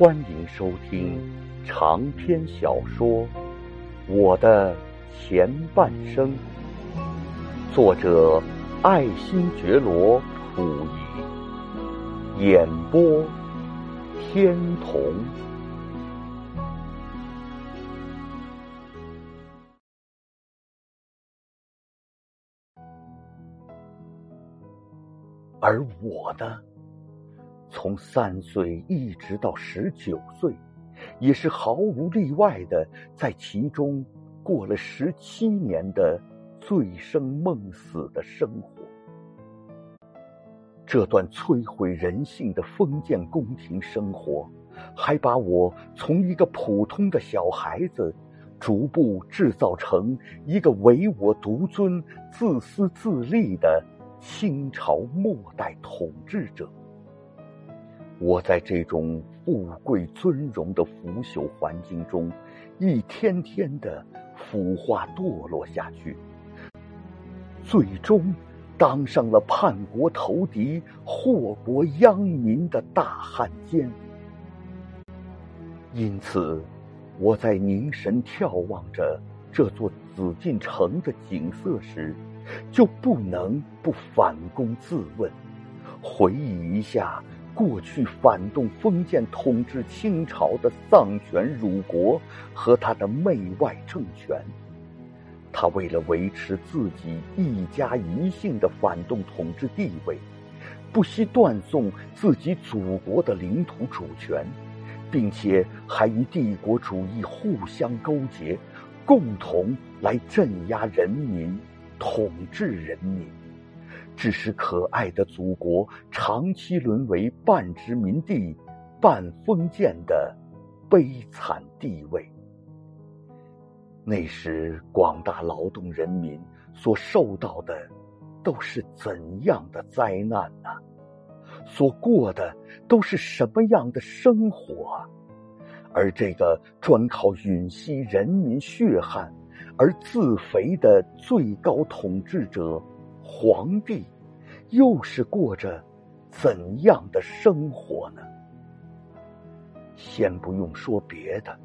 欢迎收听长篇小说《我的前半生》，作者爱新觉罗溥仪，演播天童。而我呢？从三岁一直到十九岁，也是毫无例外的在其中过了十七年的醉生梦死的生活。这段摧毁人性的封建宫廷生活，还把我从一个普通的小孩子，逐步制造成一个唯我独尊、自私自利的清朝末代统治者。我在这种富贵尊荣的腐朽环境中，一天天的腐化堕落下去，最终当上了叛国投敌、祸国殃民的大汉奸。因此，我在凝神眺望着这座紫禁城的景色时，就不能不反躬自问，回忆一下。过去反动封建统治清朝的丧权辱国和他的媚外政权，他为了维持自己一家一姓的反动统治地位，不惜断送自己祖国的领土主权，并且还与帝国主义互相勾结，共同来镇压人民、统治人民。致使可爱的祖国长期沦为半殖民地、半封建的悲惨地位。那时，广大劳动人民所受到的都是怎样的灾难呢？所过的都是什么样的生活？而这个专靠吮吸人民血汗而自肥的最高统治者。皇帝又是过着怎样的生活呢？先不用说别的，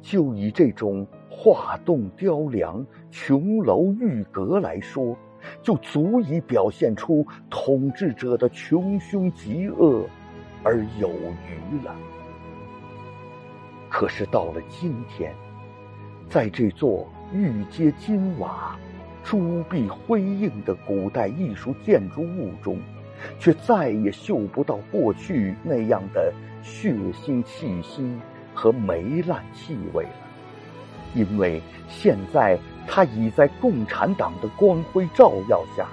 就以这种画栋雕梁、琼楼玉阁来说，就足以表现出统治者的穷凶极恶而有余了。可是到了今天，在这座玉阶金瓦。朱碧辉映的古代艺术建筑物中，却再也嗅不到过去那样的血腥气息和霉烂气味了。因为现在，他已在共产党的光辉照耀下，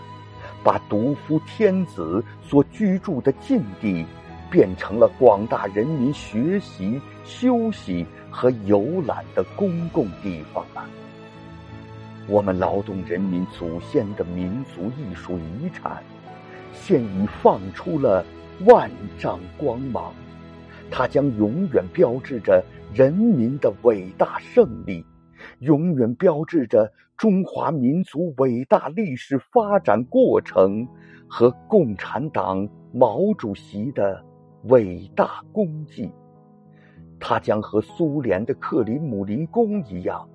把独夫天子所居住的禁地，变成了广大人民学习、休息和游览的公共地方了。我们劳动人民祖先的民族艺术遗产，现已放出了万丈光芒。它将永远标志着人民的伟大胜利，永远标志着中华民族伟大历史发展过程和共产党毛主席的伟大功绩。它将和苏联的克里姆林宫一样。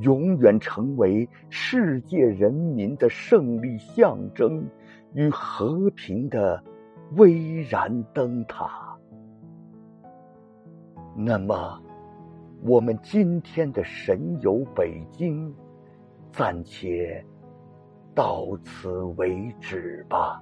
永远成为世界人民的胜利象征与和平的巍然灯塔。那么，我们今天的神游北京，暂且到此为止吧。